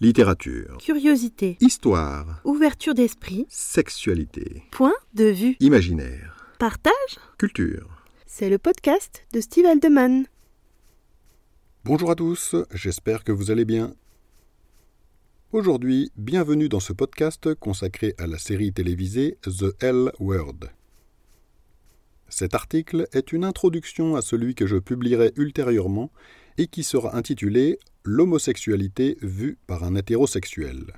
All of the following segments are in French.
Littérature. Curiosité. Histoire. Ouverture d'esprit. Sexualité. Point de vue. Imaginaire. Partage. Culture. C'est le podcast de Steve Aldeman. Bonjour à tous, j'espère que vous allez bien. Aujourd'hui, bienvenue dans ce podcast consacré à la série télévisée The L Word. Cet article est une introduction à celui que je publierai ultérieurement et qui sera intitulé L'homosexualité vue par un hétérosexuel.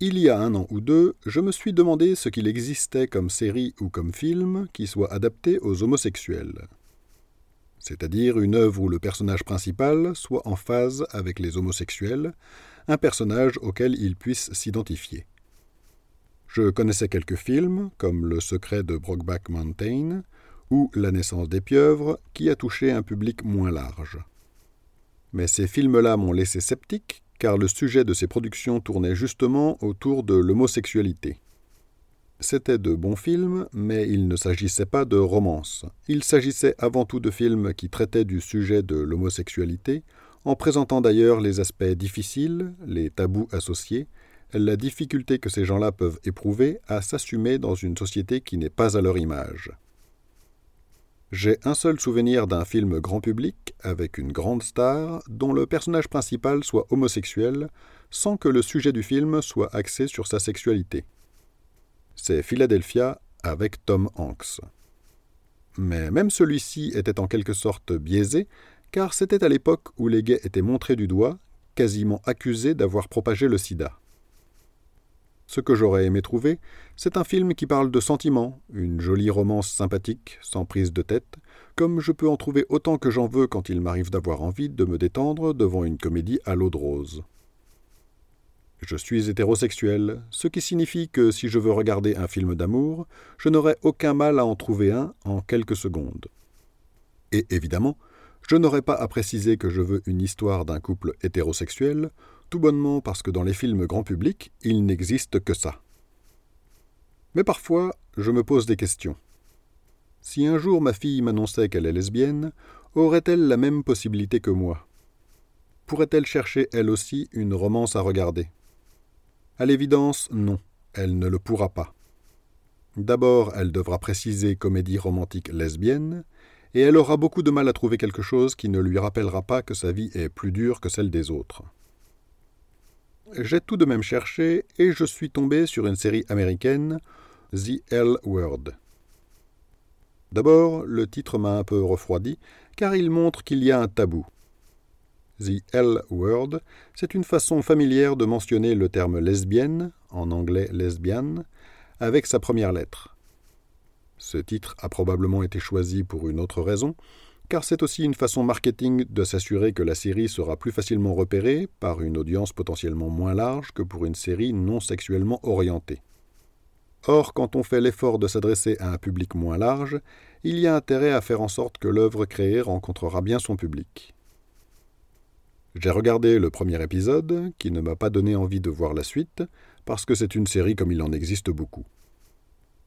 Il y a un an ou deux, je me suis demandé ce qu'il existait comme série ou comme film qui soit adapté aux homosexuels. C'est-à-dire une œuvre où le personnage principal soit en phase avec les homosexuels, un personnage auquel ils puissent s'identifier. Je connaissais quelques films, comme Le secret de Brokeback Mountain ou La naissance des pieuvres, qui a touché un public moins large. Mais ces films-là m'ont laissé sceptique, car le sujet de ces productions tournait justement autour de l'homosexualité. C'étaient de bons films, mais il ne s'agissait pas de romance. Il s'agissait avant tout de films qui traitaient du sujet de l'homosexualité, en présentant d'ailleurs les aspects difficiles, les tabous associés, la difficulté que ces gens-là peuvent éprouver à s'assumer dans une société qui n'est pas à leur image. J'ai un seul souvenir d'un film grand public avec une grande star dont le personnage principal soit homosexuel sans que le sujet du film soit axé sur sa sexualité. C'est Philadelphia avec Tom Hanks. Mais même celui-ci était en quelque sorte biaisé car c'était à l'époque où les gays étaient montrés du doigt, quasiment accusés d'avoir propagé le sida. Ce que j'aurais aimé trouver, c'est un film qui parle de sentiments, une jolie romance sympathique, sans prise de tête, comme je peux en trouver autant que j'en veux quand il m'arrive d'avoir envie de me détendre devant une comédie à l'eau de rose. Je suis hétérosexuel, ce qui signifie que si je veux regarder un film d'amour, je n'aurai aucun mal à en trouver un en quelques secondes. Et évidemment, je n'aurai pas à préciser que je veux une histoire d'un couple hétérosexuel, tout bonnement parce que dans les films grand public, il n'existe que ça. Mais parfois, je me pose des questions. Si un jour ma fille m'annonçait qu'elle est lesbienne, aurait-elle la même possibilité que moi? Pourrait-elle chercher elle aussi une romance à regarder? À l'évidence, non, elle ne le pourra pas. D'abord, elle devra préciser comédie romantique lesbienne, et elle aura beaucoup de mal à trouver quelque chose qui ne lui rappellera pas que sa vie est plus dure que celle des autres j'ai tout de même cherché et je suis tombé sur une série américaine, The L Word. D'abord, le titre m'a un peu refroidi, car il montre qu'il y a un tabou. The L Word, c'est une façon familière de mentionner le terme lesbienne, en anglais lesbian, avec sa première lettre. Ce titre a probablement été choisi pour une autre raison, car c'est aussi une façon marketing de s'assurer que la série sera plus facilement repérée par une audience potentiellement moins large que pour une série non sexuellement orientée. Or, quand on fait l'effort de s'adresser à un public moins large, il y a intérêt à faire en sorte que l'œuvre créée rencontrera bien son public. J'ai regardé le premier épisode, qui ne m'a pas donné envie de voir la suite, parce que c'est une série comme il en existe beaucoup.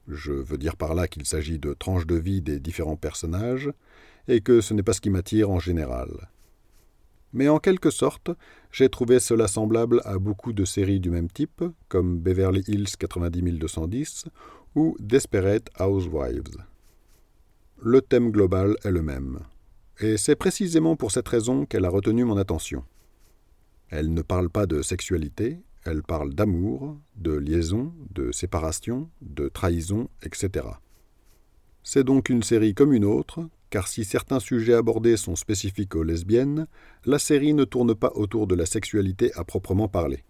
Je veux dire par là qu'il s'agit de tranches de vie des différents personnages, et que ce n'est pas ce qui m'attire en général. Mais en quelque sorte, j'ai trouvé cela semblable à beaucoup de séries du même type, comme Beverly Hills 90210 ou Desperate Housewives. Le thème global est le même, et c'est précisément pour cette raison qu'elle a retenu mon attention. Elle ne parle pas de sexualité, elle parle d'amour, de liaison, de séparation, de trahison, etc. C'est donc une série comme une autre, car si certains sujets abordés sont spécifiques aux lesbiennes, la série ne tourne pas autour de la sexualité à proprement parler.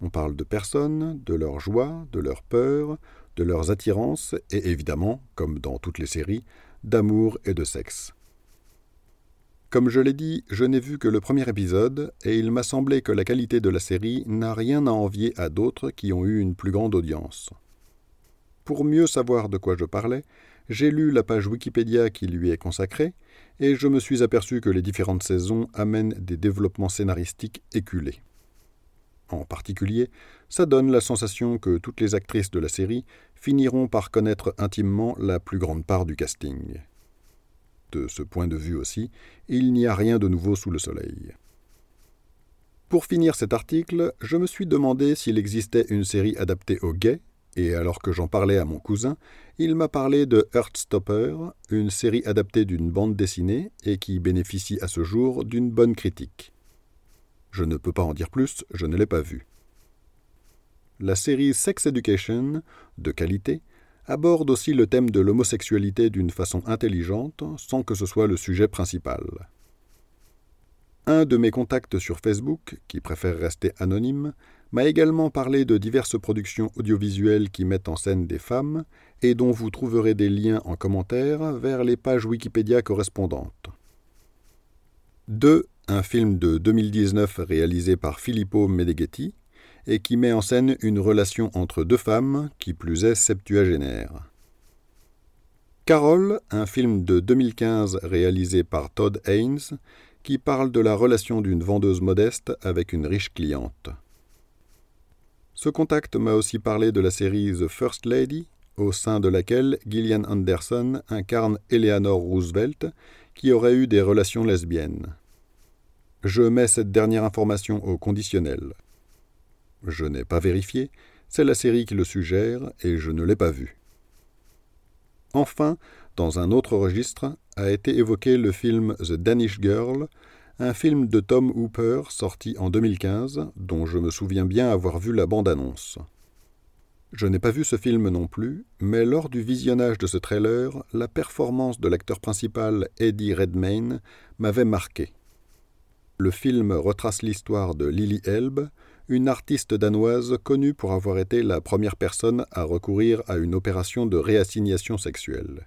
On parle de personnes, de leurs joies, de leurs peurs, de leurs attirances et évidemment, comme dans toutes les séries, d'amour et de sexe. Comme je l'ai dit, je n'ai vu que le premier épisode, et il m'a semblé que la qualité de la série n'a rien à envier à d'autres qui ont eu une plus grande audience. Pour mieux savoir de quoi je parlais, j'ai lu la page Wikipédia qui lui est consacrée, et je me suis aperçu que les différentes saisons amènent des développements scénaristiques éculés. En particulier, ça donne la sensation que toutes les actrices de la série finiront par connaître intimement la plus grande part du casting. De ce point de vue aussi, il n'y a rien de nouveau sous le soleil. Pour finir cet article, je me suis demandé s'il existait une série adaptée aux gays, et alors que j'en parlais à mon cousin, il m'a parlé de Heartstopper, une série adaptée d'une bande dessinée et qui bénéficie à ce jour d'une bonne critique. Je ne peux pas en dire plus, je ne l'ai pas vue. La série Sex Education, de qualité, aborde aussi le thème de l'homosexualité d'une façon intelligente, sans que ce soit le sujet principal. Un de mes contacts sur Facebook, qui préfère rester anonyme, m'a également parlé de diverses productions audiovisuelles qui mettent en scène des femmes et dont vous trouverez des liens en commentaire vers les pages Wikipédia correspondantes. 2. Un film de 2019 réalisé par Filippo Medeghetti et qui met en scène une relation entre deux femmes, qui plus est septuagénaire. Carole, un film de 2015 réalisé par Todd Haynes, qui parle de la relation d'une vendeuse modeste avec une riche cliente. Ce contact m'a aussi parlé de la série The First Lady, au sein de laquelle Gillian Anderson incarne Eleanor Roosevelt, qui aurait eu des relations lesbiennes. Je mets cette dernière information au conditionnel. Je n'ai pas vérifié, c'est la série qui le suggère et je ne l'ai pas vue. Enfin, dans un autre registre, a été évoqué le film The Danish Girl, un film de Tom Hooper sorti en 2015, dont je me souviens bien avoir vu la bande-annonce. Je n'ai pas vu ce film non plus, mais lors du visionnage de ce trailer, la performance de l'acteur principal Eddie Redmayne m'avait marqué. Le film retrace l'histoire de Lily Elbe, une artiste danoise connue pour avoir été la première personne à recourir à une opération de réassignation sexuelle.